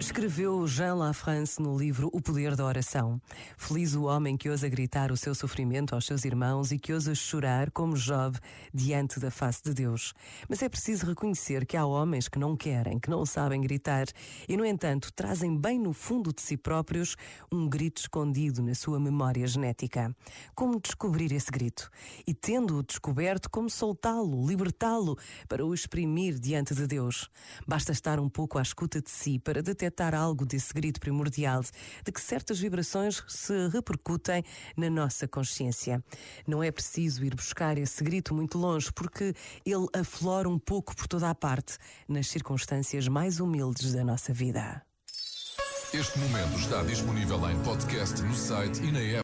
Escreveu Jean Lafrance no livro O Poder da Oração. Feliz o homem que ousa gritar o seu sofrimento aos seus irmãos e que ousa chorar como Job diante da face de Deus. Mas é preciso reconhecer que há homens que não querem, que não sabem gritar e, no entanto, trazem bem no fundo de si próprios um grito escondido na sua memória genética. Como descobrir esse grito? E, tendo-o descoberto, como soltá-lo, libertá-lo para o exprimir diante de Deus? Basta estar um pouco à escuta de si para detectar detectar algo desse grito primordial, de que certas vibrações se repercutem na nossa consciência. Não é preciso ir buscar esse grito muito longe, porque ele aflora um pouco por toda a parte, nas circunstâncias mais humildes da nossa vida. Este momento está disponível em podcast no site e na app.